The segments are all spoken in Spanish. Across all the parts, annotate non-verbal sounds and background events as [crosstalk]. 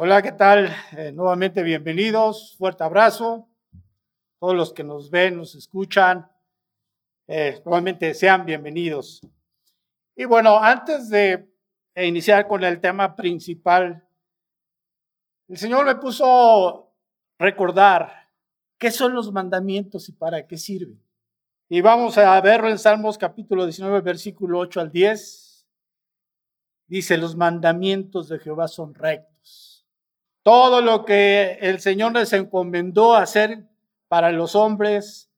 Hola, ¿qué tal? Eh, nuevamente bienvenidos, fuerte abrazo. Todos los que nos ven, nos escuchan, eh, nuevamente sean bienvenidos. Y bueno, antes de iniciar con el tema principal, el Señor me puso recordar qué son los mandamientos y para qué sirven. Y vamos a verlo en Salmos capítulo 19, versículo 8 al 10. Dice, los mandamientos de Jehová son rectos todo lo que el Señor les encomendó hacer para los hombres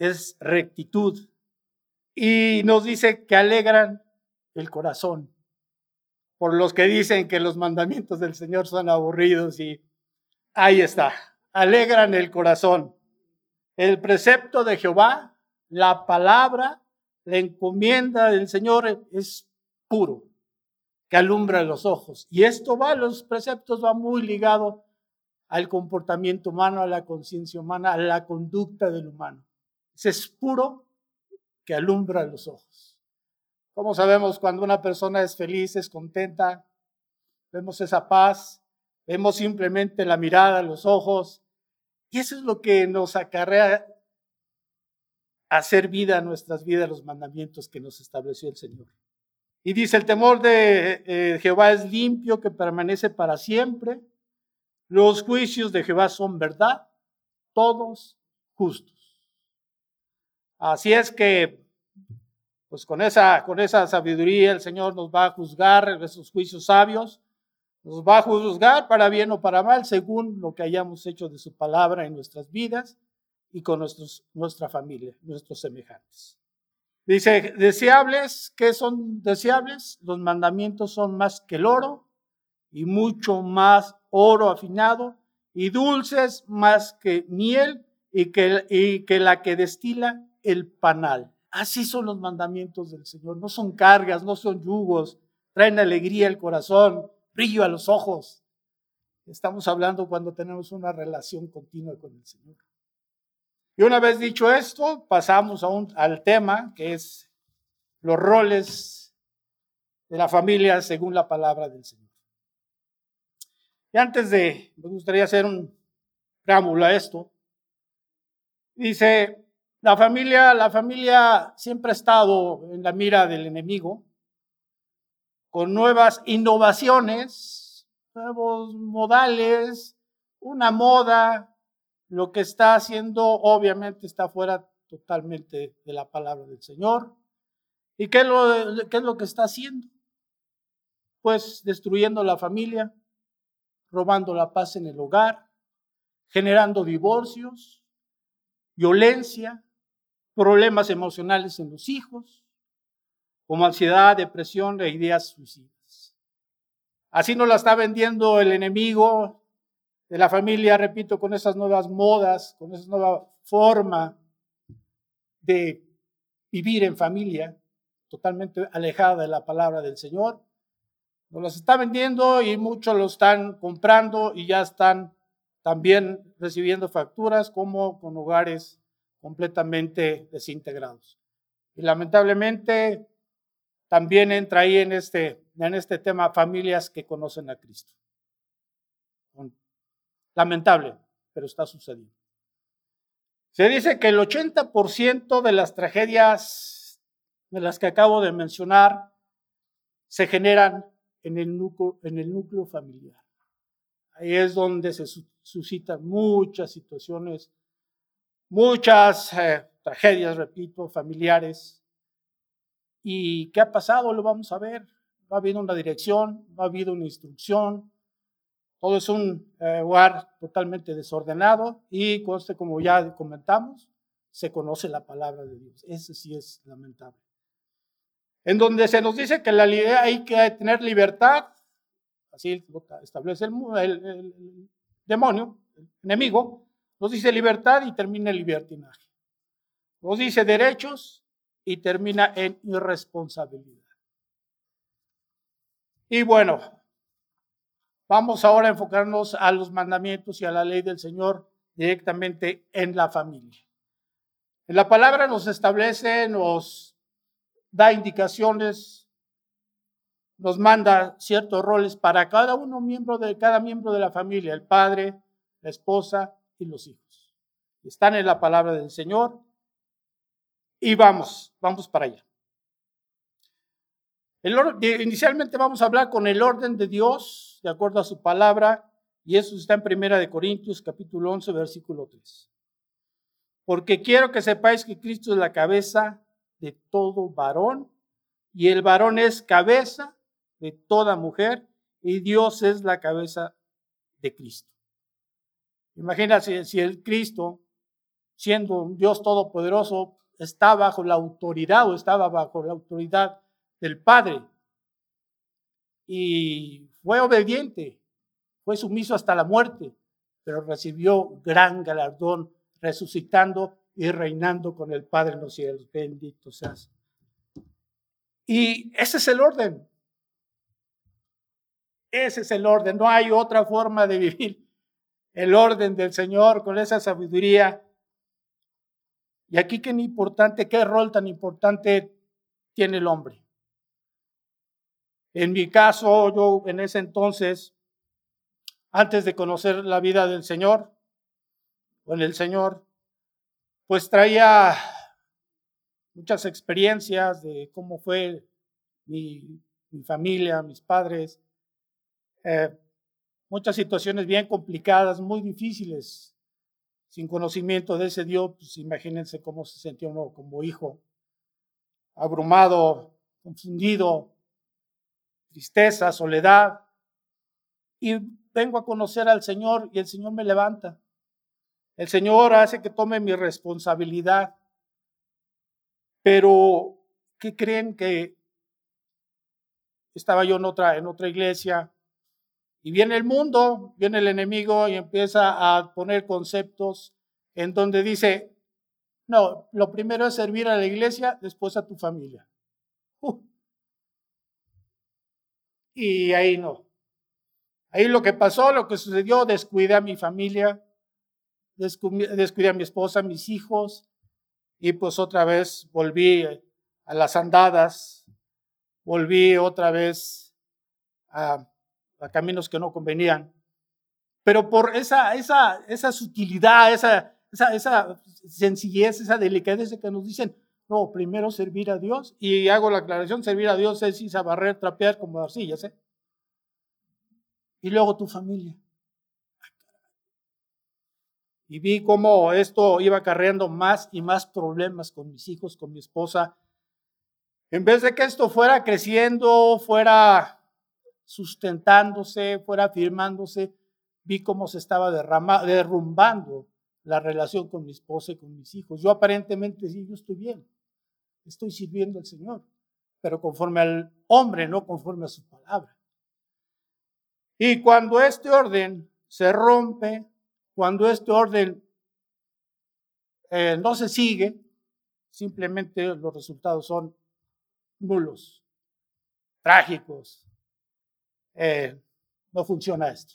es rectitud. Y nos dice que alegran el corazón. Por los que dicen que los mandamientos del Señor son aburridos y ahí está, alegran el corazón. El precepto de Jehová, la palabra, la encomienda del Señor es puro que alumbra los ojos. Y esto va, los preceptos va muy ligado al comportamiento humano, a la conciencia humana, a la conducta del humano. Es puro que alumbra los ojos. ¿Cómo sabemos cuando una persona es feliz, es contenta? Vemos esa paz, vemos simplemente la mirada, los ojos. Y eso es lo que nos acarrea hacer vida a nuestras vidas, los mandamientos que nos estableció el Señor. Y dice, el temor de eh, Jehová es limpio, que permanece para siempre. Los juicios de Jehová son verdad, todos justos. Así es que, pues con esa, con esa sabiduría el Señor nos va a juzgar esos juicios sabios, nos va a juzgar para bien o para mal, según lo que hayamos hecho de su palabra en nuestras vidas y con nuestros, nuestra familia, nuestros semejantes. Dice, deseables, ¿qué son deseables? Los mandamientos son más que el oro y mucho más oro afinado y dulces más que miel y que, y que la que destila el panal. Así son los mandamientos del Señor. No son cargas, no son yugos, traen alegría al corazón, brillo a los ojos. Estamos hablando cuando tenemos una relación continua con el Señor. Y una vez dicho esto, pasamos al tema que es los roles de la familia según la palabra del Señor. Y antes de, me gustaría hacer un preámbulo a esto. Dice, la familia, la familia siempre ha estado en la mira del enemigo con nuevas innovaciones, nuevos modales, una moda, lo que está haciendo obviamente está fuera totalmente de la palabra del Señor. ¿Y qué es lo, que está haciendo? Pues destruyendo la familia, robando la paz en el hogar, generando divorcios, violencia, problemas emocionales en los hijos, como ansiedad, depresión e ideas suicidas. Así nos la está vendiendo el enemigo de la familia, repito, con esas nuevas modas, con esa nueva forma de vivir en familia, totalmente alejada de la palabra del Señor. Nos las está vendiendo y muchos lo están comprando y ya están también recibiendo facturas como con hogares completamente desintegrados. Y lamentablemente también entra ahí en este, en este tema familias que conocen a Cristo. Lamentable, pero está sucediendo. Se dice que el 80% de las tragedias de las que acabo de mencionar se generan en el núcleo, familiar. Ahí es donde se suscitan muchas situaciones, muchas eh, tragedias, repito, familiares. ¿Y qué ha pasado? Lo vamos a ver. Va habido una dirección, va habido una instrucción, todo es un eh, lugar totalmente desordenado y como ya comentamos, se conoce la palabra de Dios. Eso sí es lamentable. En donde se nos dice que hay que tener libertad, así establece el, el demonio, el enemigo, nos dice libertad y termina el libertinaje. Nos dice derechos y termina en irresponsabilidad. Y bueno, Vamos ahora a enfocarnos a los mandamientos y a la ley del Señor directamente en la familia. La palabra nos establece, nos da indicaciones nos manda ciertos roles para cada uno miembro de cada miembro de la familia, el padre, la esposa y los hijos. Están en la palabra del Señor y vamos, vamos para allá. inicialmente vamos a hablar con el orden de Dios, de acuerdo a su palabra, y eso está en Primera de Corintios, capítulo 11, versículo 3. Porque quiero que sepáis que Cristo es la cabeza de todo varón, y el varón es cabeza de toda mujer, y Dios es la cabeza de Cristo. Imagínate si el Cristo, siendo un Dios todopoderoso, está bajo la autoridad o estaba bajo la autoridad del Padre. Y fue obediente, fue sumiso hasta la muerte, pero recibió gran galardón resucitando y reinando con el Padre en los cielos. Bendito seas. Y ese es el orden. Ese es el orden. No hay otra forma de vivir el orden del Señor con esa sabiduría y aquí qué importante, qué rol tan importante tiene el hombre. En mi caso, yo en ese entonces, antes de conocer la vida del Señor, con el Señor, pues traía muchas experiencias de cómo fue mi, familia, mis padres, eh, muchas situaciones bien complicadas, muy difíciles sin conocimiento de ese Dios, pues imagínense cómo se sentía uno como hijo, abrumado, confundido, tristeza, soledad. Y vengo a conocer al Señor y el Señor me levanta. El Señor hace que tome mi responsabilidad. Pero, ¿qué creen que estaba yo en otra, en otra iglesia? Y viene el mundo, viene el enemigo y empieza a poner conceptos en donde dice, no, lo primero es servir a la iglesia, después a tu familia. Uh. Y ahí no. Ahí lo que pasó, lo que sucedió, descuidé a mi familia, descuidé a mi esposa, a mis hijos, y pues otra vez volví a las andadas, volví otra vez a a caminos que no convenían. Pero por esa, esa, esa sutilidad, esa, esa, esa sencillez, esa delicadeza que nos dicen, no, primero servir a Dios. Y hago la aclaración, servir a Dios es irse a barrer, trapear como arcillas. ¿eh? Y luego tu familia. Y vi cómo esto iba acarreando más y más problemas con mis hijos, con mi esposa. En vez de que esto fuera creciendo, fuera sustentándose, fuera afirmándose, vi cómo se estaba derrumbando la relación con mi esposa y con mis hijos. Yo aparentemente sí, yo estoy bien, estoy sirviendo al Señor, pero conforme al hombre, no conforme a su palabra. Y cuando este orden se rompe, cuando este orden eh, no se sigue, simplemente los resultados son nulos, trágicos, eh, no funciona esto.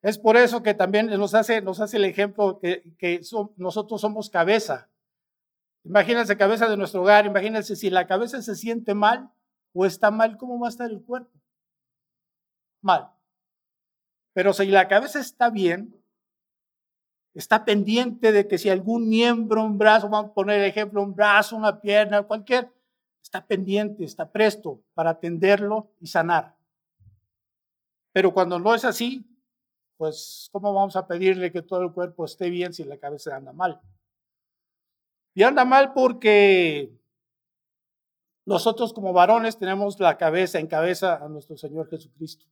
Es por eso que también nos hace, el ejemplo que nosotros somos cabeza. Imagínense cabeza de nuestro hogar, imagínense si la cabeza se siente mal o está mal, ¿cómo va a estar el cuerpo? Mal. Pero si la cabeza está bien, está pendiente de que si algún miembro, un brazo, vamos a poner ejemplo, un brazo, una pierna, cualquier, está pendiente, está presto para atenderlo y sanar. Pero cuando no es así, pues ¿cómo vamos a pedirle que todo el cuerpo esté bien si la cabeza anda mal? Y anda mal porque nosotros como varones tenemos la cabeza en cabeza a nuestro Señor Jesucristo.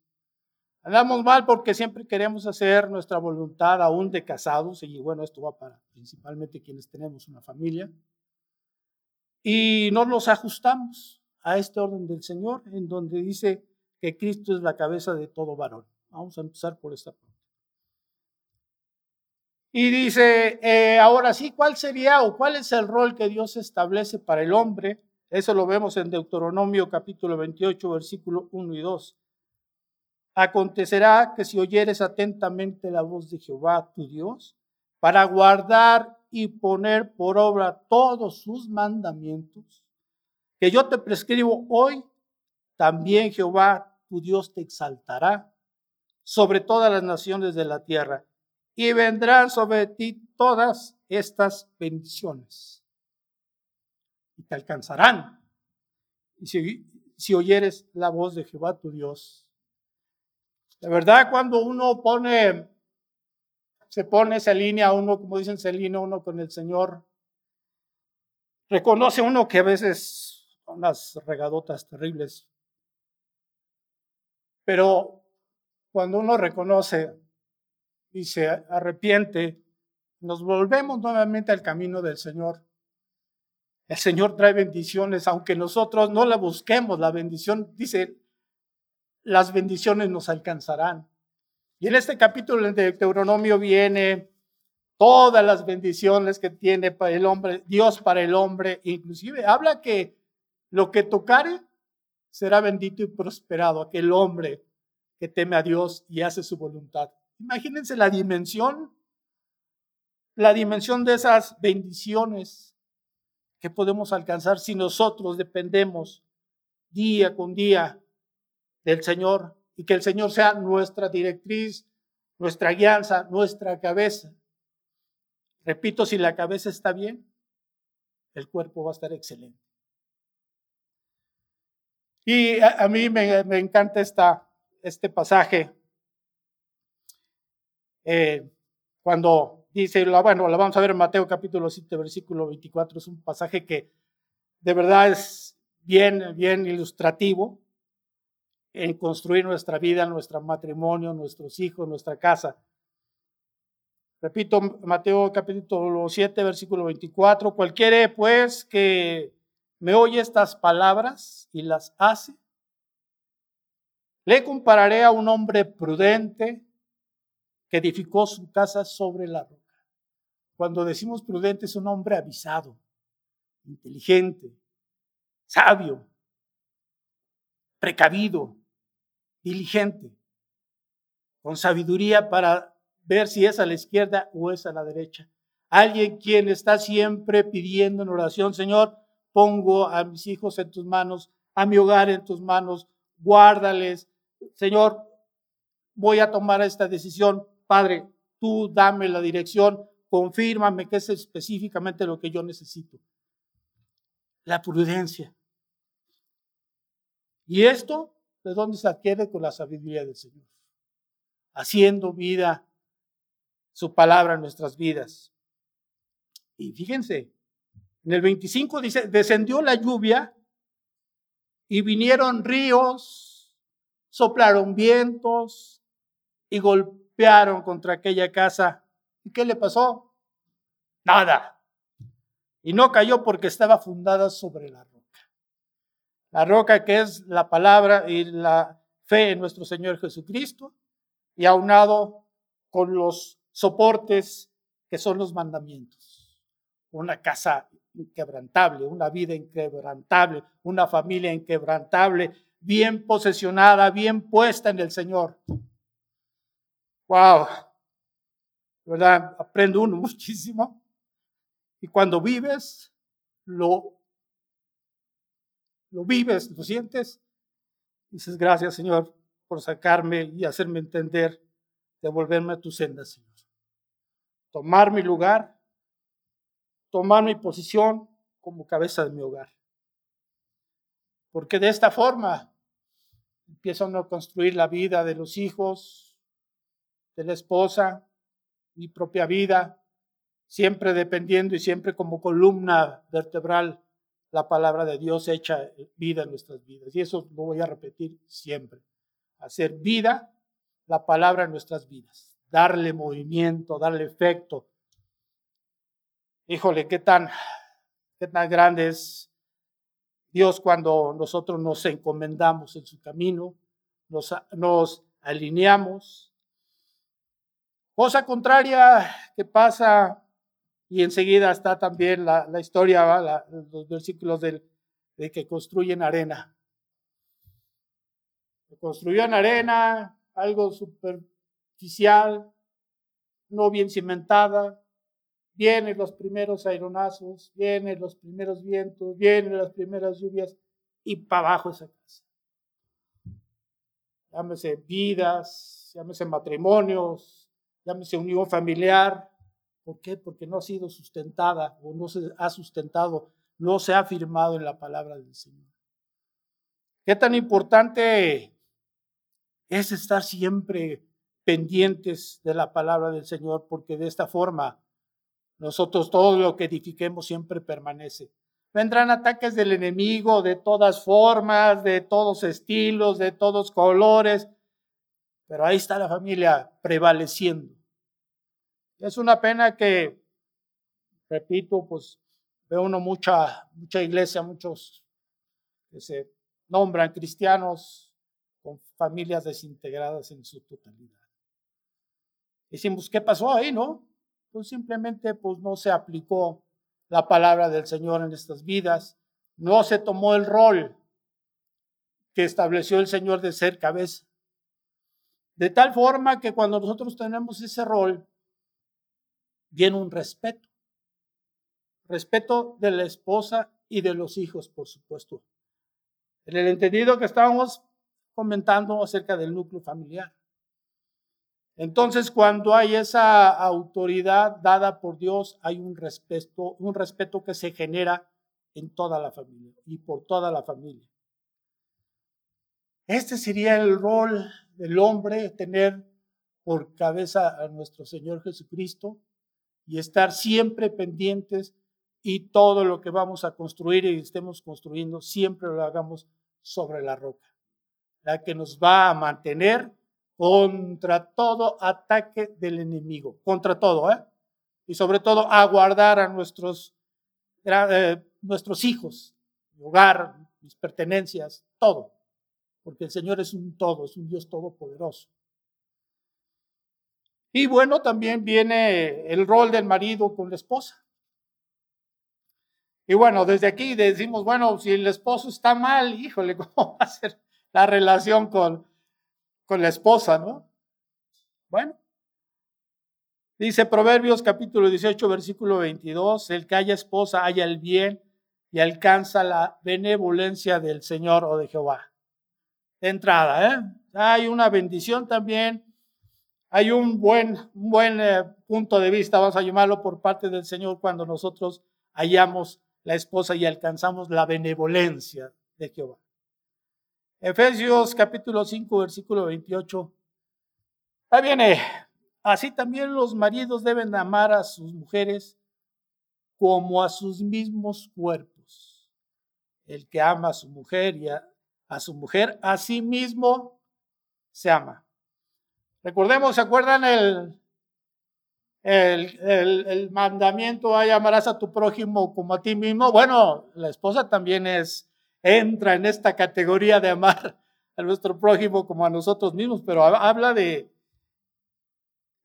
Andamos mal porque siempre queremos hacer nuestra voluntad aún de casados, y bueno, esto va para principalmente quienes tenemos una familia. Y no nos ajustamos a este orden del Señor, en donde dice que Cristo es la cabeza de todo varón. Vamos a empezar por esta parte. Y dice, eh, ahora sí, ¿cuál sería o cuál es el rol que Dios establece para el hombre? Eso lo vemos en Deuteronomio capítulo 28, versículo 1 y 2. Acontecerá que si oyeres atentamente la voz de Jehová, tu Dios, para guardar y poner por obra todos sus mandamientos que yo te prescribo hoy, también Jehová tu Dios te exaltará sobre todas las naciones de la tierra y vendrán sobre ti todas estas bendiciones y te alcanzarán. Y si, si oyeres la voz de Jehová tu Dios. De verdad, cuando uno pone, se pone esa línea, uno, como dicen, se alinea uno con el Señor, reconoce uno que a veces son unas regadotas terribles. Pero cuando uno reconoce y se arrepiente, nos volvemos nuevamente al camino del Señor. El Señor trae bendiciones, aunque nosotros no la busquemos, la bendición, dice, las bendiciones nos alcanzarán. Y en este capítulo de Deuteronomio viene todas las bendiciones que tiene para el hombre, Dios para el hombre, inclusive habla que lo que tocare será bendito y prosperado, aquel hombre que teme a Dios y hace su voluntad. Imagínense la dimensión, la dimensión de esas bendiciones que podemos alcanzar si nosotros dependemos día con día del Señor y que el Señor sea nuestra directriz, nuestra guianza, nuestra cabeza. Repito, si la cabeza está bien, el cuerpo va a estar excelente. Y a, mí me, encanta este pasaje. Eh, cuando Dice, bueno, la vamos a ver en Mateo capítulo 7, versículo 24. Es un pasaje que de verdad es bien, bien ilustrativo en construir nuestra vida, nuestro matrimonio, nuestros hijos, nuestra casa. Repito, Mateo capítulo 7, versículo 24. Cualquiera pues que me oye estas palabras y las hace, le compararé a un hombre prudente que edificó su casa sobre la roca. Cuando decimos prudente es un hombre avisado, inteligente, sabio, precavido, diligente, con sabiduría para ver si es a la izquierda o es a la derecha. Alguien quien está siempre pidiendo en oración, Señor, pongo a mis hijos en tus manos, a mi hogar en tus manos, guárdales. Señor, voy a tomar esta decisión. Padre, tú dame la dirección, confírmame que es específicamente lo que yo necesito. La prudencia. Y esto, ¿de dónde se adquiere? Con la sabiduría del Señor. Haciendo vida, su palabra en nuestras vidas. Y fíjense, en el 25 dice, descendió la lluvia y vinieron ríos, soplaron vientos y golpearon contra aquella casa ¿Y qué le pasó? Nada. Y no cayó porque estaba fundada sobre la roca. La roca que es la palabra y la fe en nuestro Señor Jesucristo y aunado con los soportes que son los mandamientos. Una casa inquebrantable, una vida inquebrantable, una familia inquebrantable, bien posesionada, bien puesta en el Señor. Wow, ¿verdad? Aprende uno [laughs] muchísimo. Y cuando vives, lo, lo vives, lo sientes, dices, gracias Señor por sacarme y hacerme entender, devolverme a tu senda, Señor. Tomar mi lugar, tomar mi posición como cabeza de mi hogar. Porque de esta forma empiezan a construir la vida de los hijos, de la esposa, mi propia vida, siempre dependiendo y siempre como columna vertebral la palabra de Dios hecha vida en nuestras vidas. Y eso lo voy a repetir siempre. Hacer vida la palabra en nuestras vidas. Darle movimiento, darle efecto. Híjole, qué tan, qué tan grande es Dios cuando nosotros nos encomendamos en su camino, nos, nos alineamos, Cosa contraria que pasa, y enseguida está también la, historia, los versículos del, de que construyen arena. Construyen arena, algo superficial, no bien cimentada, vienen los primeros aeronazos, vienen los primeros vientos, vienen las primeras lluvias y para abajo esa casa. llámese vidas, llámese matrimonios, llámese unión familiar. ¿Por qué? Porque no ha sido sustentada o no se ha sustentado, no se ha firmado en la palabra del Señor. ¿Qué tan importante es estar siempre pendientes de la palabra del Señor? Porque de esta forma nosotros todo lo que edifiquemos siempre permanece. Vendrán ataques del enemigo de todas formas, de todos estilos, de todos colores, pero ahí está la familia prevaleciendo. Es una pena que, repito, pues veo uno mucha, mucha iglesia, muchos que se nombran cristianos con familias desintegradas en su totalidad. Decimos, ¿qué pasó ahí, no? Pues simplemente pues no se aplicó la palabra del Señor en estas vidas, no se tomó el rol que estableció el Señor de ser cabeza. De tal forma que cuando nosotros tenemos ese rol, viene un respeto. Respeto de la esposa y de los hijos, por supuesto. En el entendido que estábamos comentando acerca del núcleo familiar. Entonces, cuando hay esa autoridad dada por Dios, hay un respeto, un respeto que se genera en toda la familia y por toda la familia. Este sería el rol del hombre, tener por cabeza a nuestro Señor Jesucristo y estar siempre pendientes y todo lo que vamos a construir y estemos construyendo, siempre lo hagamos sobre la roca, la que nos va a mantener contra todo ataque del enemigo, contra todo, ¿eh? Y sobre todo a guardar a nuestros, eh, nuestros hijos, mi hogar, mis pertenencias, todo, porque el Señor es un todo, es un Dios todopoderoso. Y bueno, también viene el rol del marido con la esposa. Y bueno, desde aquí decimos, bueno, si el esposo está mal, híjole, [laughs] ¿cómo va a ser la relación con, con la esposa, no? Bueno, dice Proverbios capítulo 18, versículo 22, el que haya esposa haya el bien y alcanza la benevolencia del Señor o de Jehová. De entrada, ¿eh? Hay una bendición también, hay un buen, un buen eh, punto de vista, vamos a llamarlo por parte del Señor cuando nosotros hallamos la esposa y alcanzamos la benevolencia de Jehová. Efesios capítulo 5, versículo 28. Ahí viene. Así también los maridos deben amar a sus mujeres como a sus mismos cuerpos. El que ama a su mujer y a, su mujer, a sí mismo se ama. Recordemos, ¿se acuerdan el, el, el, mandamiento a amarás a tu prójimo como a ti mismo? Bueno, la esposa también es entra en esta categoría de amar a nuestro prójimo como a nosotros mismos, pero habla de,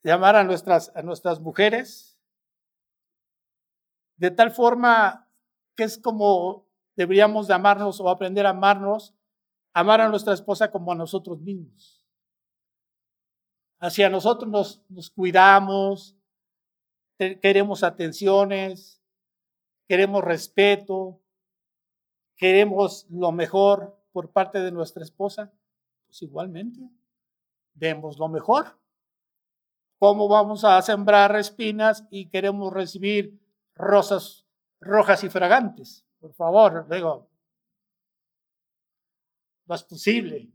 de amar a nuestras, a nuestras mujeres de tal forma que es como deberíamos de amarnos o aprender a amarnos, amar a nuestra esposa como a nosotros mismos. Hacia nosotros nos, cuidamos, queremos atenciones, queremos respeto, queremos lo mejor por parte de nuestra esposa, pues igualmente, demos lo mejor. ¿Cómo vamos a sembrar espinas y queremos recibir rosas rojas y fragantes? Por favor, digo, no es posible.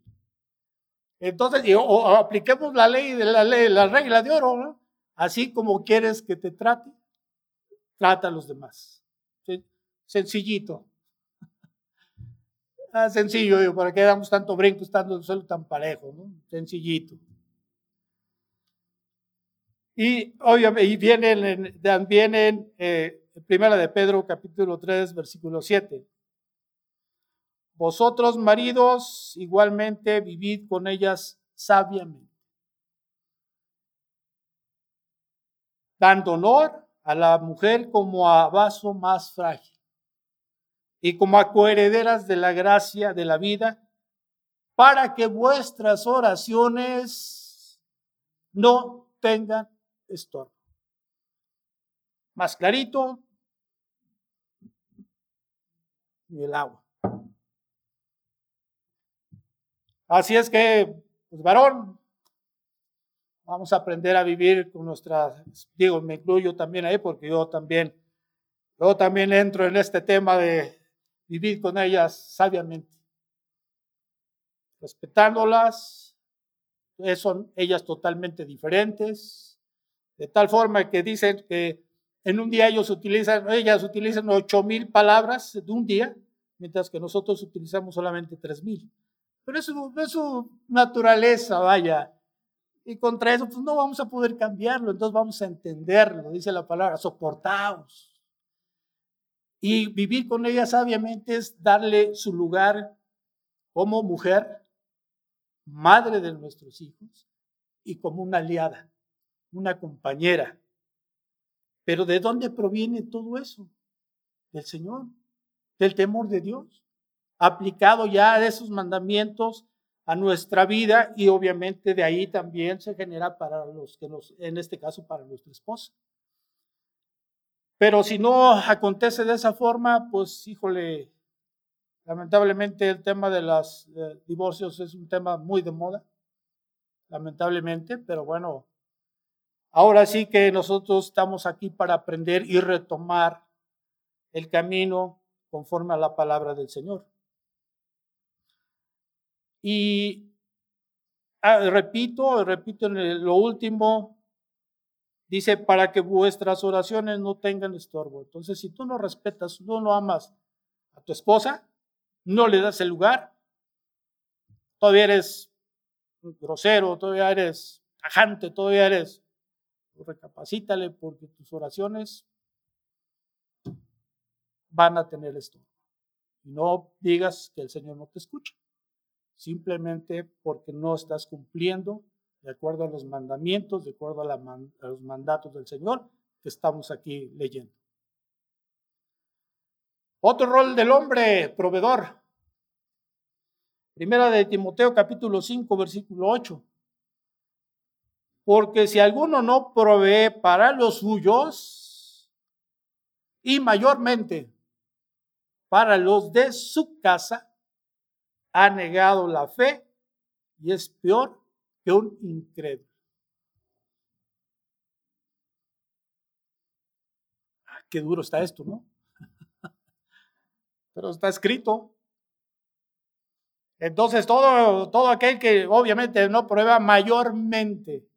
Entonces, o, apliquemos la ley de la ley, la regla de oro, ¿no? Así como quieres que te trate, trata a los demás. Sencillito. [laughs] Ah, sencillo, digo, ¿para qué damos tanto brinco estando solo tan parejo? ¿no? Sencillito. Y obviamente, vienen también en eh, Primera de Pedro, capítulo 3, versículo 7. Vosotros, maridos, igualmente vivid con ellas sabiamente, dando honor a la mujer como a vaso más frágil y como a coherederas de la gracia de la vida, para que vuestras oraciones no tengan estorbo. Más clarito, y el agua. Así es que pues varón, vamos a aprender a vivir con nuestras, digo, me incluyo también ahí porque yo también, yo también entro en este tema de vivir con ellas sabiamente, respetándolas, son ellas totalmente diferentes, de tal forma que dicen que en un día ellos utilizan, ellas utilizan ocho mil palabras de un día, mientras que nosotros utilizamos solamente tres mil. Pero eso es su naturaleza, vaya. Y contra eso, pues no vamos a poder cambiarlo, entonces vamos a entenderlo, dice la palabra, soportaos. Y vivir con ella sabiamente es darle su lugar como mujer, madre de nuestros hijos, y como una aliada, una compañera. Pero ¿de dónde proviene todo eso? Del Señor, del temor de Dios, aplicado ya esos mandamientos a nuestra vida y obviamente de ahí también se genera para los que nos, en este caso para nuestra esposa. Pero si no acontece de esa forma, pues híjole, lamentablemente el tema de los eh, divorcios es un tema muy de moda, lamentablemente, pero bueno, Ahora sí que nosotros estamos aquí para aprender y retomar el camino conforme a la palabra del Señor. Y ah, repito, repito en lo último, dice, para que vuestras oraciones no tengan estorbo. Entonces, si tú no respetas, no amas a tu esposa, no le das el lugar, todavía eres grosero, todavía eres tajante, todavía eres recapacítale porque tus oraciones van a tener esto. No digas que el Señor no te escucha, simplemente porque no estás cumpliendo de acuerdo a los mandamientos, de acuerdo a, a los mandatos del Señor que estamos aquí leyendo. Otro rol del hombre, proveedor. Primera de Timoteo capítulo 5, versículo 8. Porque si alguno no provee para los suyos y mayormente para los de su casa, ha negado la fe y es peor que un incrédulo. Ah, qué duro está esto, ¿no? [laughs] Pero está escrito. Entonces, todo, todo aquel que obviamente no prueba mayormente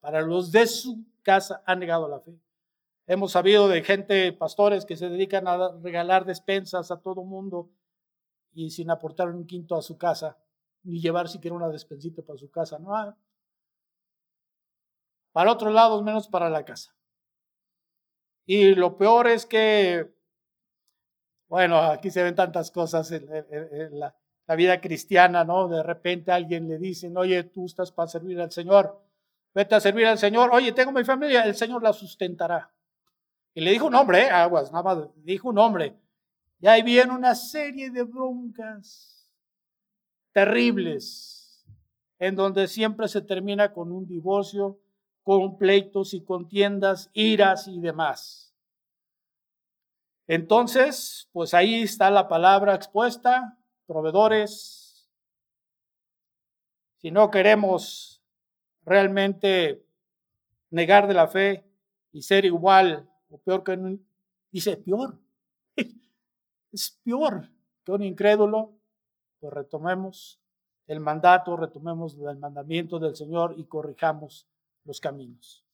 para los de su casa han negado la fe. Hemos sabido de gente, pastores, que se dedican a regalar despensas a todo mundo y sin aportar un quinto a su casa, ni llevar siquiera una despensita para su casa. No, ah. para otros lados, menos para la casa. Y lo peor es que, bueno, aquí se ven tantas cosas en, la, vida cristiana, ¿no? De repente alguien le dice, oye, tú estás para servir al Señor vete a servir al Señor, oye, tengo mi familia, el Señor la sustentará. Y le dijo un hombre, ¿eh? aguas, nada más, dijo un hombre. Y ahí viene una serie de broncas terribles, en donde siempre se termina con un divorcio, con pleitos y contiendas, iras y demás. Entonces, pues ahí está la palabra expuesta, proveedores. Si no queremos realmente negar de la fe y ser igual o peor que dice, peor, [laughs] es peor que un incrédulo, pues retomemos el mandato, retomemos el mandamiento del Señor y corrijamos los caminos.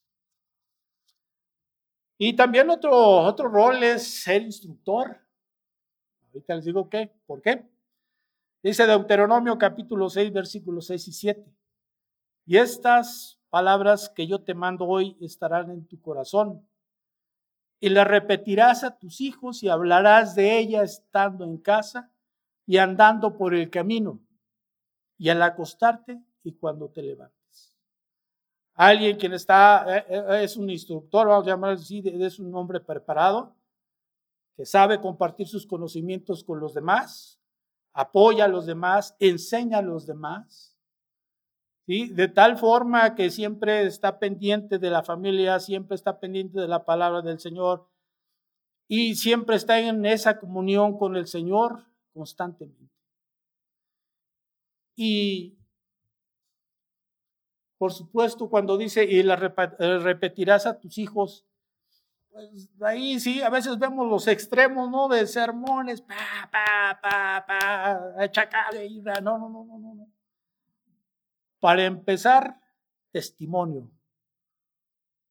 Y también otro, otro rol es ser instructor. Ahorita les digo qué, ¿por qué? Dice Deuteronomio capítulo 6, versículos 6 y 7. Y estas palabras que yo te mando hoy estarán en tu corazón. Y las repetirás a tus hijos y hablarás de ellas estando en casa y andando por el camino y al acostarte y cuando te levantes. Alguien quien está, eh, eh, es un instructor, vamos a llamar así, es un hombre preparado, que sabe compartir sus conocimientos con los demás, apoya a los demás, enseña a los demás de tal forma que siempre está pendiente de la familia, siempre está pendiente de la palabra del Señor y siempre está en esa comunión con el Señor constantemente. Y por supuesto, cuando dice, y la eh, repetirás a tus hijos, pues ahí sí, a veces vemos los extremos, ¿no? De sermones, pa, pa, pa, pa, no, no, no, no, no. Para empezar, testimonio.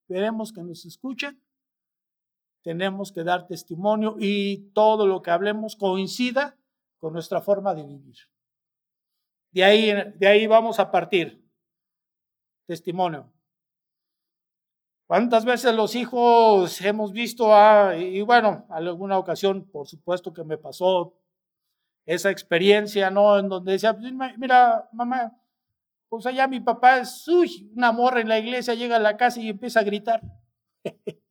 Queremos que nos escuchen, tenemos que dar testimonio y todo lo que hablemos coincida con nuestra forma de vivir. De ahí, de ahí vamos a partir. Testimonio. ¿Cuántas veces los hijos hemos visto, a, y bueno, alguna ocasión, por supuesto que me pasó esa experiencia, ¿no? En donde decía, pues, mira, mamá, pues allá mi papá uy, una morra en la iglesia, llega a la casa y empieza a gritar. [laughs]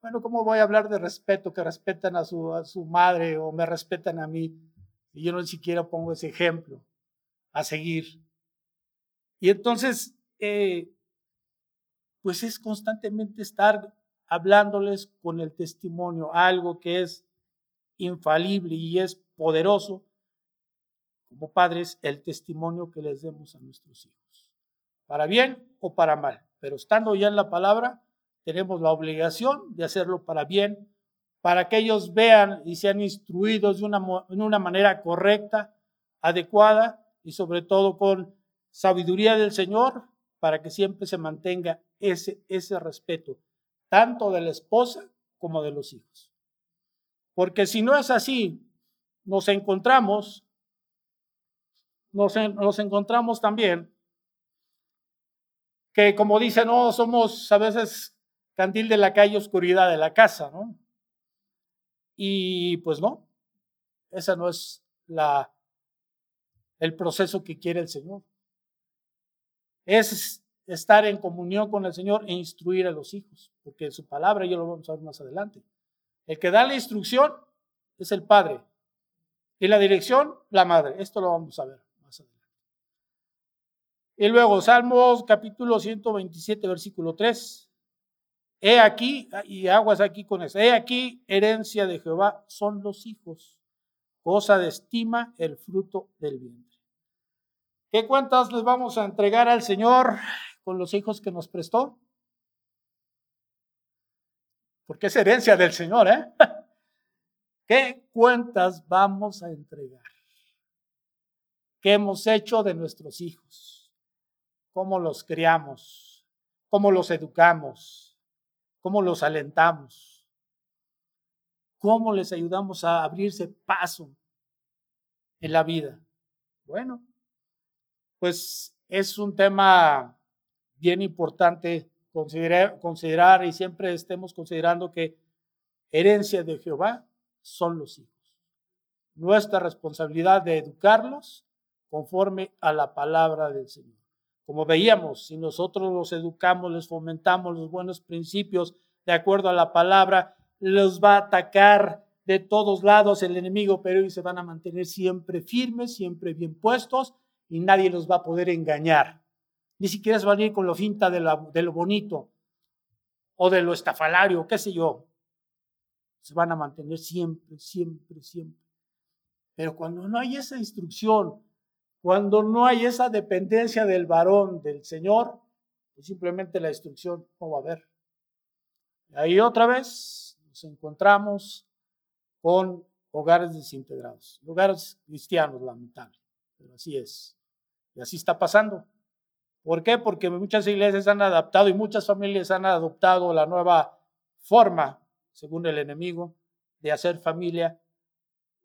bueno, ¿cómo voy a hablar de respeto? Que respetan a su, a su madre o me respetan a mí. Y yo no siquiera pongo ese ejemplo a seguir. Y entonces, eh, pues es constantemente estar hablándoles con el testimonio, algo que es infalible y es poderoso, como padres, el testimonio que les demos a nuestros hijos, para bien o para mal. Pero estando ya en la palabra, tenemos la obligación de hacerlo para bien, para que ellos vean y sean instruidos de una, una manera correcta, adecuada y sobre todo con sabiduría del Señor, para que siempre se mantenga ese, ese respeto, tanto de la esposa como de los hijos. Porque si no es así, nos encontramos, nos, encontramos también que como dicen, no, somos a veces candil de la calle, oscuridad de la casa, ¿no? Y pues no, esa no es la, el proceso que quiere el Señor. Es estar en comunión con el Señor e instruir a los hijos, porque su palabra ya lo vamos a ver más adelante. El que da la instrucción es el Padre y la dirección la Madre. Esto lo vamos a ver. Y luego, Salmos capítulo 127, versículo 3. He aquí, y aguas aquí con eso, he aquí, herencia de Jehová son los hijos, cosa de estima el fruto del vientre. ¿Qué cuentas les vamos a entregar al Señor con los hijos que nos prestó? Porque es herencia del Señor, ¿eh? [laughs] ¿Qué cuentas vamos a entregar? ¿Qué hemos hecho de nuestros hijos? ¿Cómo los criamos? ¿Cómo los educamos? ¿Cómo los alentamos? ¿Cómo les ayudamos a abrirse paso en la vida? Bueno, pues es un tema bien importante considerar, y siempre estemos considerando que herencia de Jehová son los hijos. Nuestra responsabilidad de educarlos conforme a la palabra del Señor. Como veíamos, si nosotros los educamos, les fomentamos los buenos principios de acuerdo a la palabra, los va a atacar de todos lados el enemigo, pero ellos se van a mantener siempre firmes, siempre bien puestos y nadie los va a poder engañar. Ni siquiera se van a ir con lo finta de, de lo bonito o de lo estafalario, qué sé yo. Se van a mantener siempre, siempre, siempre. Pero cuando no hay esa instrucción, cuando no hay esa dependencia del varón, del Señor, pues simplemente la instrucción no va a haber. Y ahí otra vez nos encontramos con hogares desintegrados, hogares cristianos, lamentable, pero así es. Y así está pasando. ¿Por qué? Porque muchas iglesias han adaptado y muchas familias han adoptado la nueva forma, según el enemigo, de hacer familia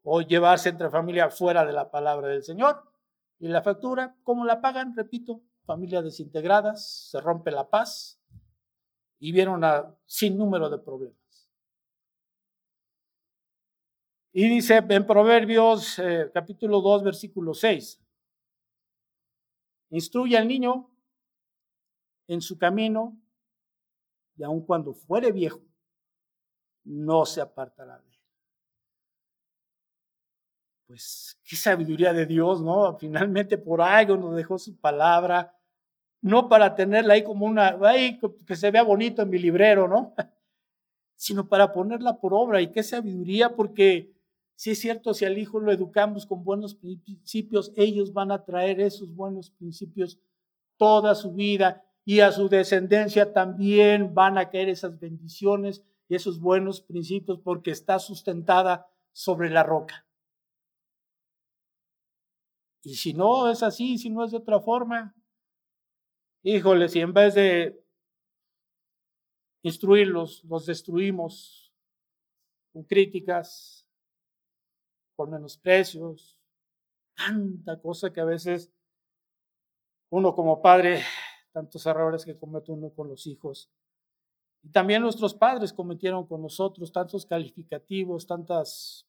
o llevarse entre familia fuera de la palabra del Señor. Y la factura, ¿cómo la pagan? Repito, familias desintegradas, se rompe la paz y vieron a sin número de problemas. Y dice en Proverbios eh, capítulo 2, versículo 6, Instruye al niño en su camino y aun cuando fuere viejo, no se apartará de él. Pues qué sabiduría de Dios, ¿no? Finalmente por algo nos dejó su palabra, no para tenerla ahí como una, ahí que se vea bonito en mi librero, ¿no? [laughs] Sino para ponerla por obra. Y qué sabiduría, porque si es cierto, si al hijo lo educamos con buenos principios, ellos van a traer esos buenos principios toda su vida y a su descendencia también van a caer esas bendiciones y esos buenos principios porque está sustentada sobre la roca. Y si no es así, si no es de otra forma, híjole, si en vez de instruirlos, los destruimos con críticas, con menosprecios, tanta cosa que a veces uno como padre, tantos errores que comete uno con los hijos. Y también nuestros padres cometieron con nosotros tantos calificativos, tantas,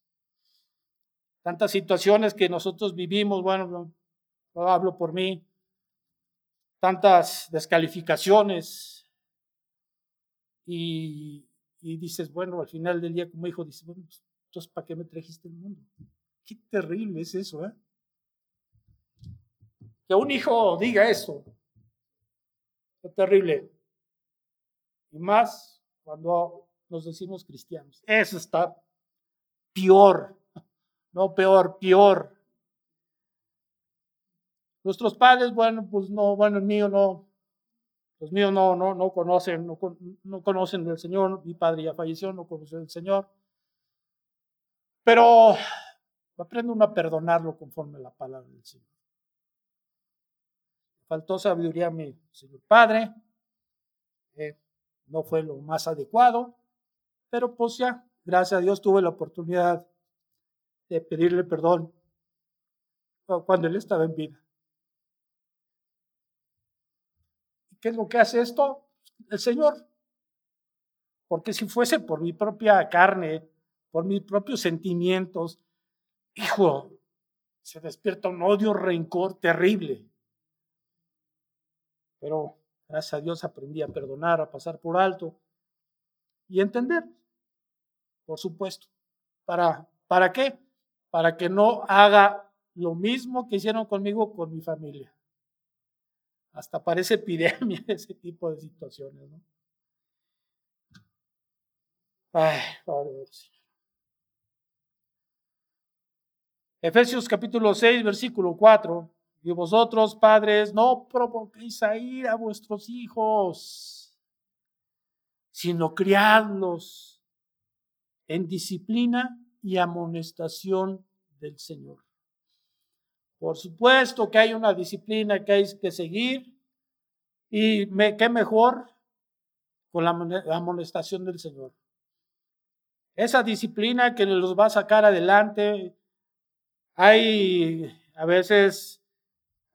tantas situaciones que nosotros vivimos, bueno, no hablo por mí, tantas descalificaciones. Y, y dices, bueno, al final del día como hijo, dices, bueno, pues, entonces, ¿para qué me trajiste el mundo? Qué terrible es eso, ¿eh? Que un hijo diga eso. Qué terrible. Y más cuando nos decimos cristianos. Eso está peor. No peor, peor. Nuestros padres, bueno, pues no, bueno, el mío no, los míos no, no, no conocen, no, no conocen del Señor. Mi padre ya falleció, no conoce del Señor. Pero aprendo uno a perdonarlo conforme a la palabra del Señor faltó sabiduría a mi Señor Padre, eh, no fue lo más adecuado, pero pues ya, gracias a Dios tuve la oportunidad de pedirle perdón cuando Él estaba en vida. ¿Y qué es lo que hace esto? El Señor. Porque si fuese por mi propia carne, por mis propios sentimientos, hijo, se despierta un odio, rencor terrible. Pero gracias a Dios aprendí a perdonar, a pasar por alto y entender, por supuesto. ¿Para, ¿Para qué? Para que no haga lo mismo que hicieron conmigo con mi familia. Hasta parece epidemia [laughs] ese tipo de situaciones. ¿no? Ay, Efesios capítulo 6, versículo 4. Y vosotros, padres, no provoquéis a ir a vuestros hijos, sino criadlos en disciplina y amonestación del Señor. Por supuesto que hay una disciplina que hay que seguir y qué mejor con la amonestación del Señor. Esa disciplina que los va a sacar adelante, hay a veces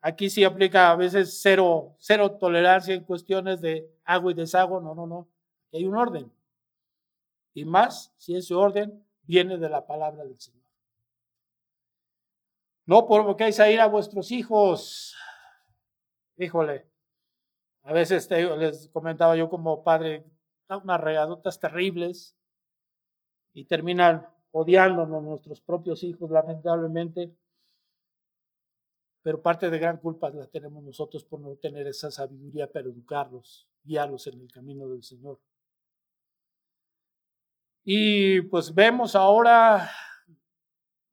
Aquí sí aplica a veces cero, cero tolerancia en cuestiones de agua y desagüe. No, no, no. Hay un orden. Y más si ese orden viene de la palabra del Señor. No provoquéis a ir a vuestros hijos. Híjole. A veces les comentaba yo como padre, unas regadotas terribles y terminan odiándonos nuestros propios hijos, lamentablemente pero parte de gran culpa la tenemos nosotros por no tener esa sabiduría para educarlos, guiarlos en el camino del Señor. Y pues vemos ahora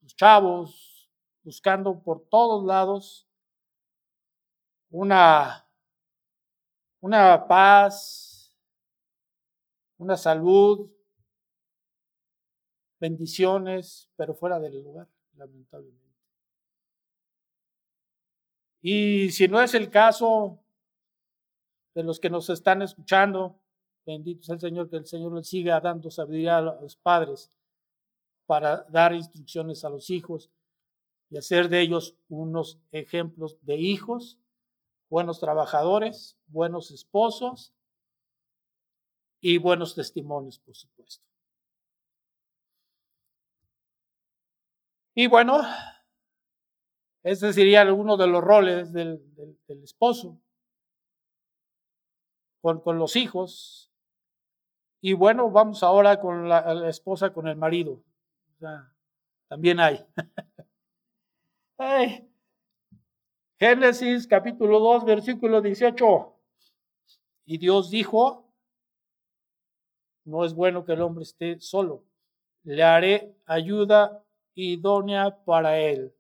los chavos buscando por todos lados una, una paz, una salud, bendiciones, pero fuera del lugar, lamentablemente. Y si no es el caso de los que nos están escuchando, bendito sea el Señor, que el Señor les siga dando sabiduría a los padres para dar instrucciones a los hijos y hacer de ellos unos ejemplos de hijos, buenos trabajadores, buenos esposos y buenos testimonios, por supuesto. Y bueno, ese sería uno de los roles del, esposo con, con, los hijos. Y bueno, vamos ahora con la, esposa, con el marido. también hay. [laughs] Génesis capítulo 2, versículo 18. Y Dios dijo, no es bueno que el hombre esté solo, le haré ayuda idónea para él.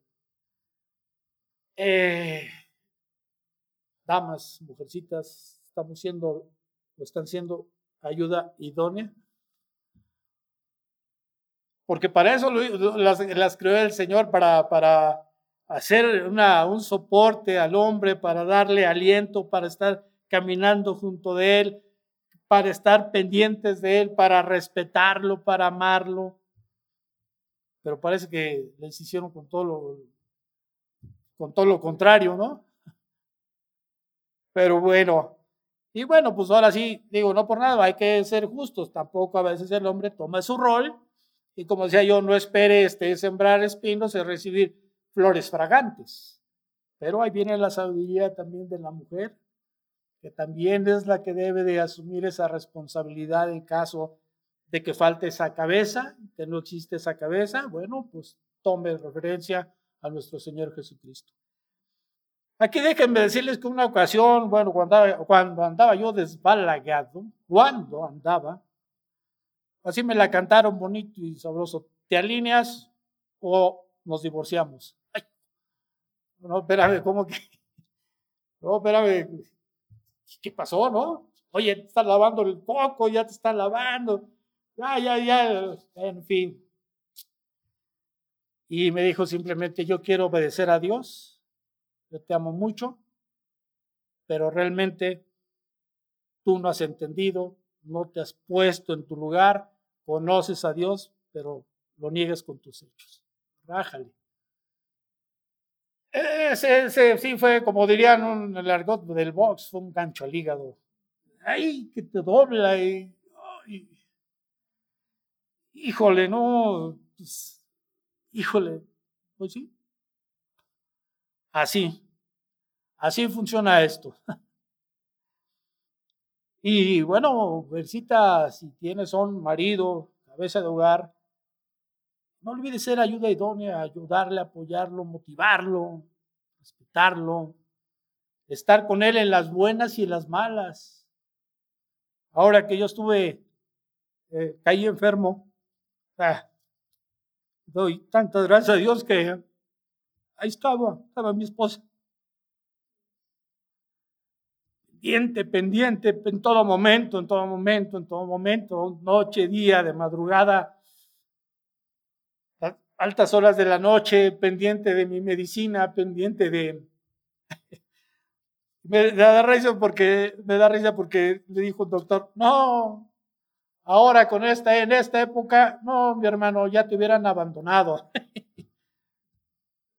Eh, damas, mujercitas, estamos siendo o están siendo ayuda idónea. Porque para eso las, las creó el Señor, para, para hacer una, un soporte al hombre, para darle aliento, para estar caminando junto de él, para estar pendientes de él, para respetarlo, para amarlo. Pero parece que les hicieron con todo lo, con todo lo contrario, ¿no? Pero bueno, y bueno, pues ahora sí, digo, no por nada, hay que ser justos, tampoco a veces el hombre toma su rol y como decía yo, no espere este, sembrar espinos y recibir flores fragantes. Pero ahí viene la sabiduría también de la mujer, que también es la que debe de asumir esa responsabilidad en caso de que falte esa cabeza, que no existe esa cabeza, bueno, pues tome referencia a nuestro Señor Jesucristo. Aquí déjenme decirles que una ocasión, bueno, cuando andaba, cuando andaba yo desbalagado, cuando andaba, así me la cantaron bonito y sabroso, ¿te alineas o nos divorciamos? No, espérame, ¿cómo que? [laughs] No, espérame, ¿qué pasó, no? Oye, te están lavando el coco, ya te están lavando, ya, ya, ya, en fin. Y me dijo simplemente, yo quiero obedecer a Dios, yo te amo mucho, pero realmente tú no has entendido, no te has puesto en tu lugar, conoces a Dios, pero lo niegues con tus hechos. Rájale. Ese, sí fue, como dirían en el argot del box, fue un gancho al hígado. Ay, que te dobla y, híjole, no, pues, híjole, pues sí. Así, así funciona esto. [laughs] Y bueno, Versita, si tienes un marido, cabeza de hogar, no olvides ser ayuda idónea, ayudarle, apoyarlo, motivarlo, respetarlo, estar con él en las buenas y en las malas. Ahora que yo estuve, eh, caí enfermo, ah, doy tantas gracias a Dios que ahí estaba, estaba mi esposa. Pendiente, pendiente, en todo momento, en todo momento, en todo momento, noche, día, de madrugada, altas horas de la noche, pendiente de mi medicina, pendiente de... [laughs] me da risa porque me da risa porque le dijo el doctor, no, ahora con esta, en esta época, no, mi hermano, ya te hubieran abandonado. [laughs]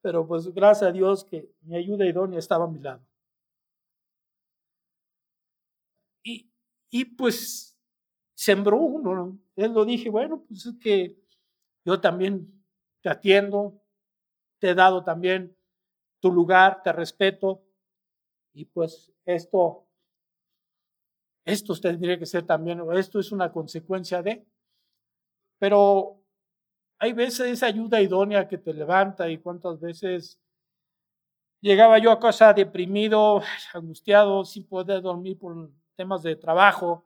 Pero pues gracias a Dios que mi ayuda idónea estaba a mi lado. Y, y pues sembró uno, ¿no? Él lo dije, bueno, pues es que yo también te atiendo, te he dado también tu lugar, te respeto. Y pues esto, esto tendría que ser también, esto es una consecuencia de, pero hay veces esa ayuda idónea que te levanta y cuántas veces llegaba yo a casa deprimido, [sighs] angustiado, sin poder dormir por temas de trabajo.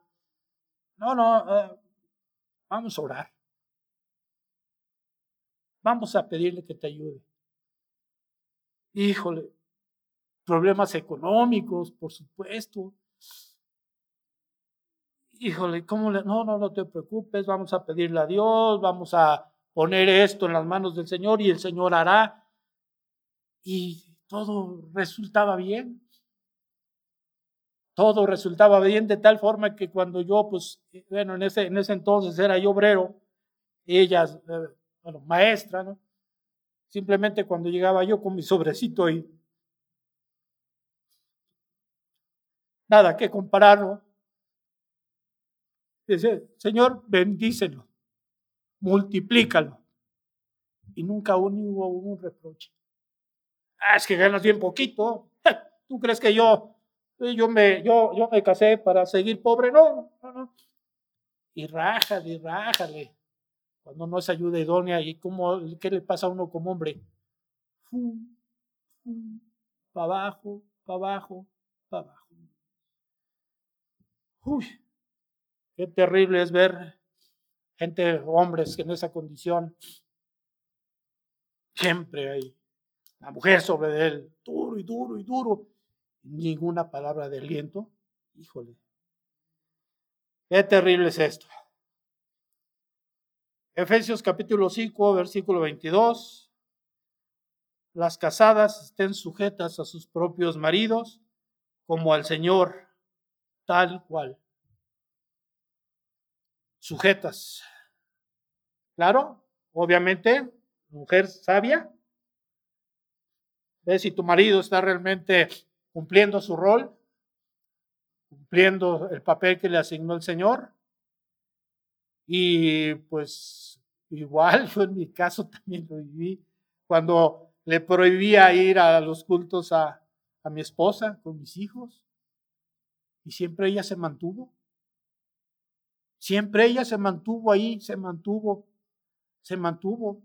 No, no, eh, vamos a orar. Vamos a pedirle que te ayude. Híjole, problemas económicos, por supuesto. Híjole, ¿cómo le? No, no, no te preocupes, vamos a pedirle a Dios, vamos a poner esto en las manos del Señor y el Señor hará. Y todo resultaba bien. Todo resultaba bien de tal forma que cuando yo, pues, bueno, en ese, en ese entonces era yo obrero, ellas, eh, bueno, maestra, ¿no? Simplemente cuando llegaba yo con mi sobrecito y nada que compararlo. Dice, Señor, bendícelo, multiplícalo. Y nunca hubo un reproche. Ah, es que ganas bien poquito. ¿Tú crees que yo, yo, me, yo, yo me casé para seguir pobre? No, no, no. Y rájale, rájale cuando no es ayuda idónea y cómo, qué le pasa a uno como hombre. Para abajo, para abajo, para abajo. Uy, qué terrible es ver gente, hombres en esa condición. Siempre hay la mujer sobre él, duro y duro y duro. ninguna palabra de aliento. Híjole, qué terrible es esto. Efesios capítulo 5, versículo 22. Las casadas estén sujetas a sus propios maridos como al Señor, tal cual. Sujetas. Claro, obviamente, mujer sabia. Ve si tu marido está realmente cumpliendo su rol, cumpliendo el papel que le asignó el Señor. Y pues igual, yo en mi caso [laughs] también lo viví cuando le prohibía ir a los cultos a, a mi esposa con mis hijos. Y siempre ella se mantuvo. Siempre ella se mantuvo ahí, se mantuvo, se mantuvo.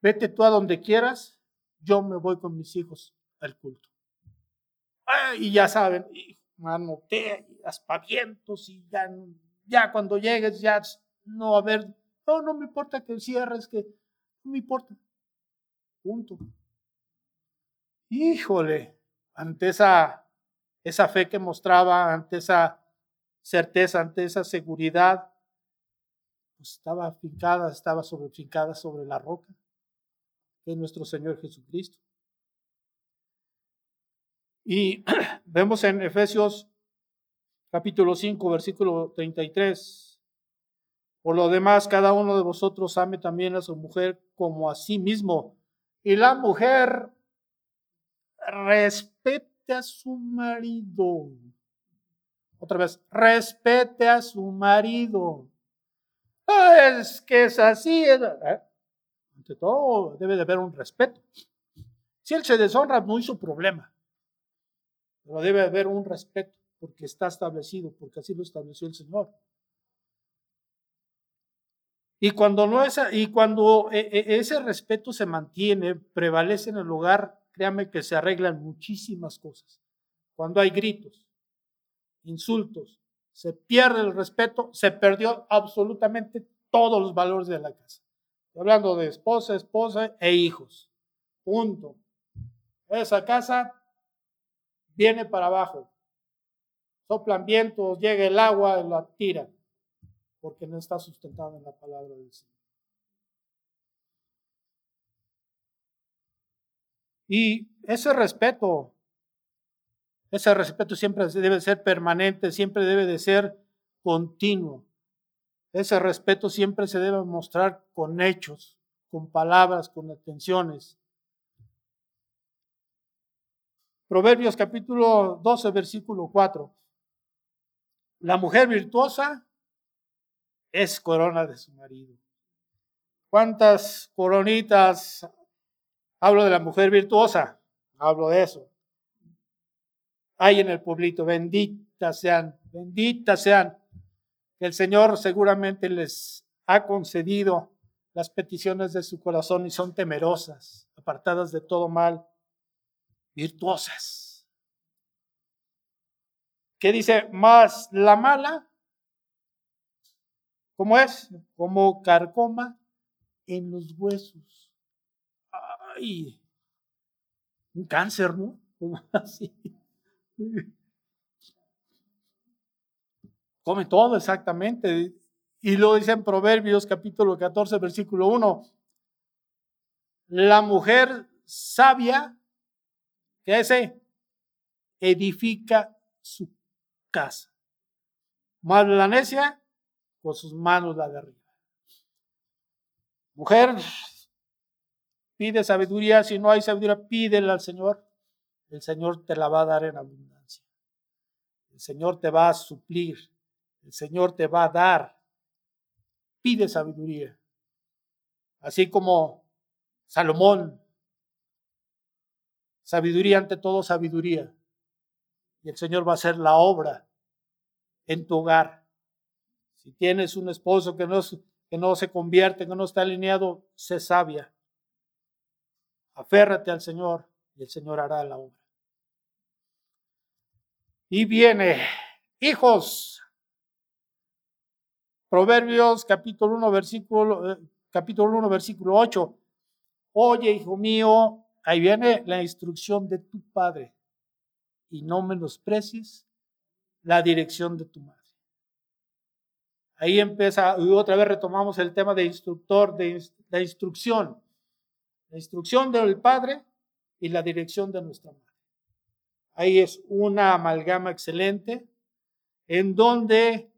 Vete tú a donde quieras, yo me voy con mis hijos al culto. y ya saben, manotea y aspavientos y ya ya cuando llegues, ya no, a ver, no, no me importa que cierres, que no me importa. Punto. Híjole, ante esa, esa fe que mostraba, ante esa certeza, ante esa seguridad, pues estaba afincada, estaba sobre, fincada sobre la roca, que es nuestro Señor Jesucristo. Y [clears throat] vemos en Efesios capítulo 5, versículo 33. Por lo demás, cada uno de vosotros ame también a su mujer como a sí mismo. Y la mujer respete a su marido. Otra vez, respete a su marido. es que es así. ¿eh? Ante todo, debe de haber un respeto. Si él se deshonra, no es su problema. Pero debe haber un respeto porque está establecido, porque así lo estableció el Señor. Y cuando, no es, y cuando e, e, ese respeto se mantiene, prevalece en el lugar, créame que se arreglan muchísimas cosas. Cuando hay gritos, insultos, se pierde el respeto, se perdió absolutamente todos los valores de la casa. Estoy hablando de esposa, esposa e hijos. Punto. Esa casa viene para abajo soplan vientos, llega el agua y la tira, porque no está sustentado en la palabra del Señor. Y ese respeto, ese respeto siempre debe ser permanente, siempre debe de ser continuo. Ese respeto siempre se debe mostrar con hechos, con palabras, con atenciones. Proverbios capítulo 12, versículo 4. La mujer virtuosa es corona de su marido. ¿Cuántas coronitas hablo de la mujer virtuosa? Hablo de eso. Hay en el pueblito, benditas sean, benditas sean. El Señor seguramente les ha concedido las peticiones de su corazón y son temerosas, apartadas de todo mal, virtuosas. ¿Qué dice? Más la mala, ¿cómo es? Como carcoma en los huesos. Ay, un cáncer, ¿no? [laughs] Así. [laughs] Come todo exactamente. Y lo dice en Proverbios capítulo 14, versículo 1. La mujer sabia, ¿qué hace? Edifica su casa. Más la necia, con sus manos la derriba. Mujer, pide sabiduría. Si no hay sabiduría, pídela al Señor. El Señor te la va a dar en abundancia. Señor te va a suplir. El Señor te va a dar. Pide sabiduría. Así como Salomón. Sabiduría ante todo, sabiduría y el Señor va a hacer la obra en tu hogar. Si tienes un esposo que no, que no se convierte, que no está alineado, sé sabia. Aférrate al Señor y el Señor hará la obra. Y viene, hijos, Proverbios capítulo 1, versículo, eh, capítulo 1, versículo 8. Oye, hijo mío, ahí viene la instrucción de tu padre y no menosprecies la dirección de tu madre. Ahí empieza, otra vez retomamos el tema de instructor, de la instrucción. La instrucción del padre y la dirección de nuestra madre. Ahí es una amalgama excelente en donde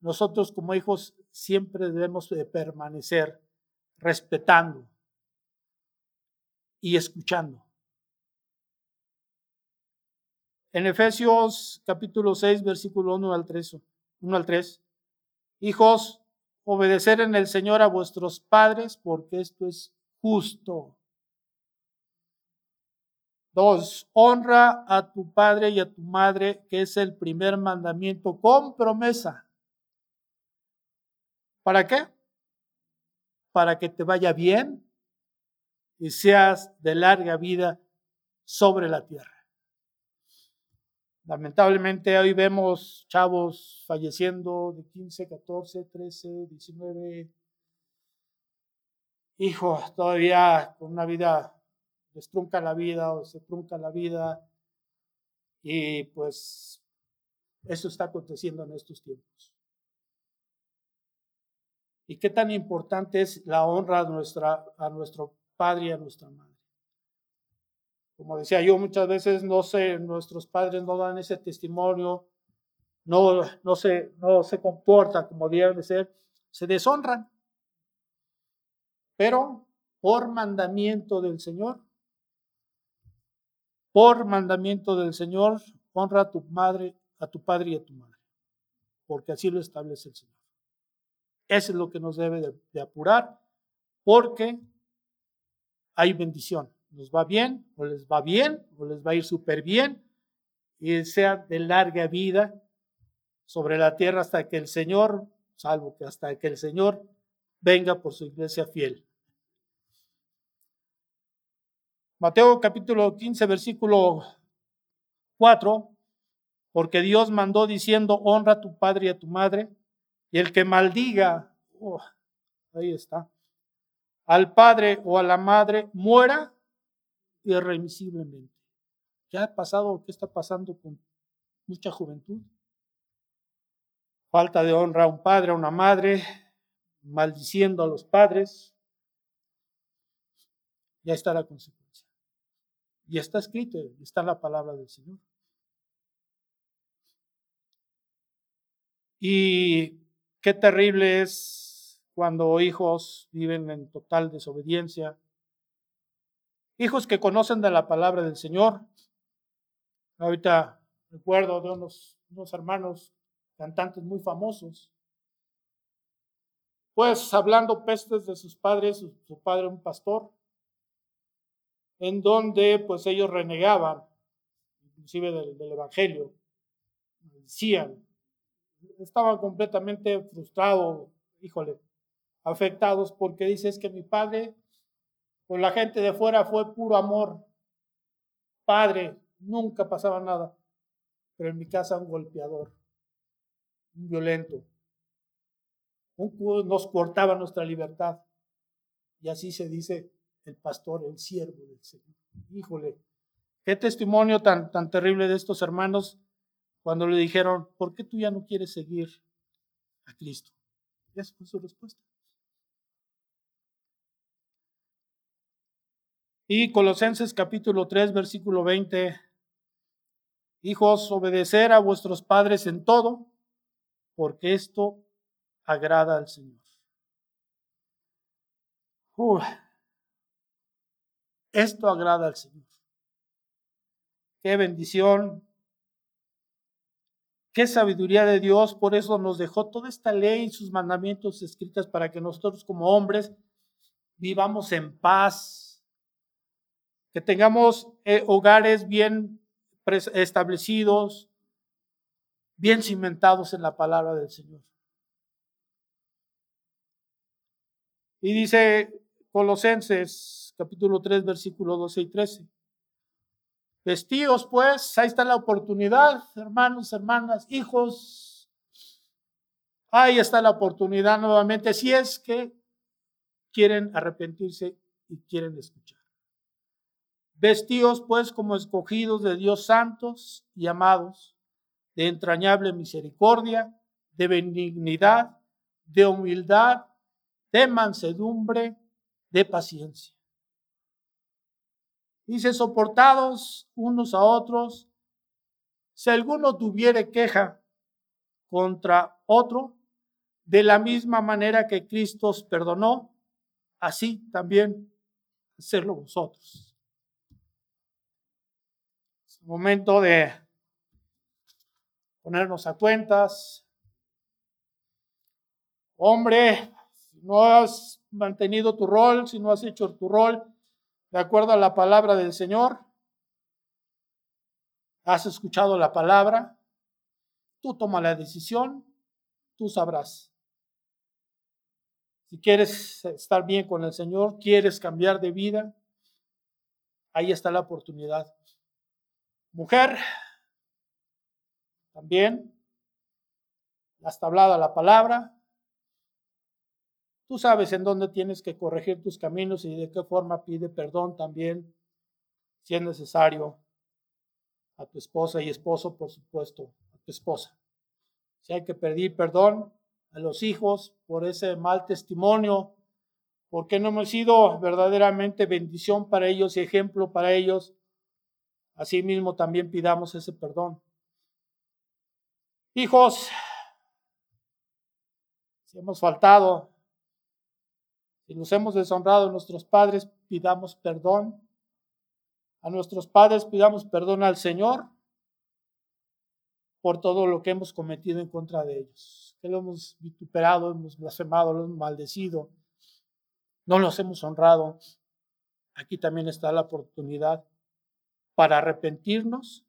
nosotros como hijos siempre debemos de permanecer respetando y escuchando. En Efesios capítulo 6, versículo 1 al 3, 1 al 3, hijos, obedecer en el Señor a vuestros padres, porque esto es justo. Dos, honra a tu padre y a tu madre, que es el primer mandamiento con promesa. ¿Para qué? Para que te vaya bien y seas de larga vida sobre la tierra. Lamentablemente hoy vemos chavos falleciendo de 15, 14, 13, 19. Hijo, todavía con una vida, les trunca la vida o se trunca la vida. Y pues eso está aconteciendo en estos tiempos. ¿Y qué tan importante es la honra a, nuestra, a nuestro padre y a nuestra madre? Como decía yo, muchas veces no sé, nuestros padres no dan ese testimonio, no, no, se, no se comportan como deben de ser, se deshonran. Pero por mandamiento del Señor, por mandamiento del Señor, honra a tu madre, a tu padre y a tu madre, porque así lo establece el Señor. Eso es lo que nos debe de, apurar, porque hay bendición nos va bien, o les va bien, o les va a ir súper bien, y sea de larga vida sobre la tierra hasta que el Señor, salvo que hasta que el Señor venga por su iglesia fiel. Mateo capítulo 15, versículo 4, porque Dios mandó diciendo, honra a tu padre y a tu madre, y el que maldiga, oh, ahí está, al padre o a la madre, muera irremisiblemente. ¿Qué ha pasado? ¿Qué está pasando con mucha juventud? Falta de honra a un padre, a una madre, maldiciendo a los padres. Ya está la consecuencia. Y está escrito, está la palabra del Señor. Y qué terrible es cuando hijos viven en total desobediencia, hijos que conocen de la palabra del Señor. Ahorita recuerdo de unos, hermanos cantantes muy famosos, pues hablando pestes de sus padres, su, padre un pastor, en donde pues ellos renegaban, inclusive del, del Evangelio, decían, estaban completamente frustrados, híjole, afectados, porque dice es que mi padre con la gente de fuera fue puro amor. Padre, nunca pasaba nada. Pero en mi casa un golpeador, un violento. Un, nos cortaba nuestra libertad. Y así se dice el pastor, el siervo del Señor. Híjole, qué testimonio tan, tan terrible de estos hermanos cuando le dijeron, ¿por qué tú ya no quieres seguir a Cristo? Y esa fue su respuesta. Y Colosenses capítulo 3, versículo 20. Hijos, obedecer a vuestros padres en todo, porque esto agrada al Señor. Esto agrada al Señor. Qué bendición, qué sabiduría de Dios. Por eso nos dejó toda esta ley y sus mandamientos escritas para que nosotros como hombres vivamos en paz, que tengamos eh, hogares bien establecidos, bien cimentados en la palabra del Señor. Y dice Colosenses capítulo 3 versículo 12 y 13. Vestíos pues, ahí está la oportunidad, hermanos, hermanas, hijos. Ahí está la oportunidad nuevamente, si es que quieren arrepentirse y quieren escuchar Vestíos pues como escogidos de Dios santos y amados, de entrañable misericordia, de benignidad, de humildad, de mansedumbre, de paciencia. Dice, soportados unos a otros, si alguno tuviere queja contra otro, de la misma manera que Cristo os perdonó, así también hacerlo vosotros. Es el momento de ponernos a cuentas. Hombre, si no has mantenido tu rol, si no has hecho tu rol de acuerdo a la palabra del Señor, has escuchado la palabra, tú toma la decisión, tú sabrás. Si quieres estar bien con el Señor, quieres cambiar de vida, ahí está la oportunidad. Mujer, también, hasta hablada la palabra, tú sabes en dónde tienes que corregir tus caminos y de qué forma pide perdón también, si es necesario, a tu esposa y esposo, por supuesto, a tu esposa. Si hay que pedir perdón, a los hijos por ese mal testimonio, porque no hemos sido verdaderamente bendición para ellos y ejemplo para ellos. Asimismo también pidamos ese perdón. Hijos, si hemos faltado, si nos hemos deshonrado a nuestros padres, pidamos perdón. A nuestros padres pidamos perdón al Señor por todo lo que hemos cometido en contra de ellos. Que lo hemos vituperado, hemos blasfemado, lo hemos maldecido, no los hemos honrado. Aquí también está la oportunidad para arrepentirnos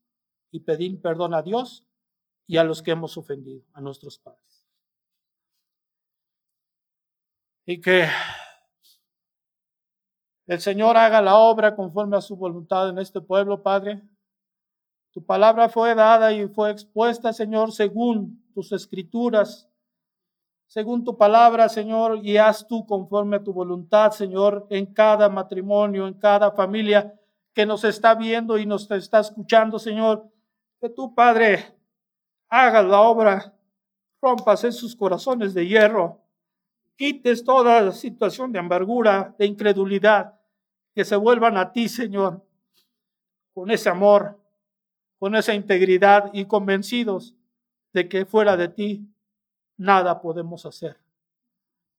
y pedir perdón a Dios y a los que hemos ofendido, a nuestros padres. Y que el Señor haga la obra conforme a su voluntad en este pueblo, Padre, tu palabra fue dada y fue expuesta, Señor, según tus escrituras, según tu palabra, Señor, y haz tú conforme a tu voluntad, Señor, en cada matrimonio, en cada familia que nos está viendo y nos está escuchando, Señor. Que tu Padre, hagas la obra, rompas en sus corazones de hierro, quites toda situación de amargura, de incredulidad, que se vuelvan a ti, Señor, con ese amor, con esa integridad y convencidos de que fuera de ti nada podemos hacer.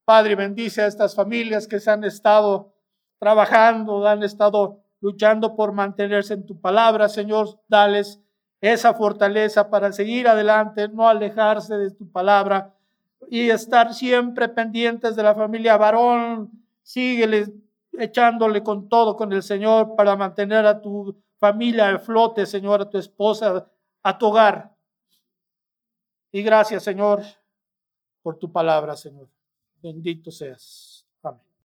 Padre, bendice a estas familias que se han estado trabajando, han estado luchando por mantenerse en tu palabra, Señor, dales esa fortaleza para seguir adelante, no alejarse de tu palabra y estar siempre pendientes de la familia varón. Síguele echándole con todo con el Señor para mantener a tu familia al flote, Señor, a tu esposa, a tu hogar. Y gracias, Señor, por tu palabra, Señor. Bendito seas.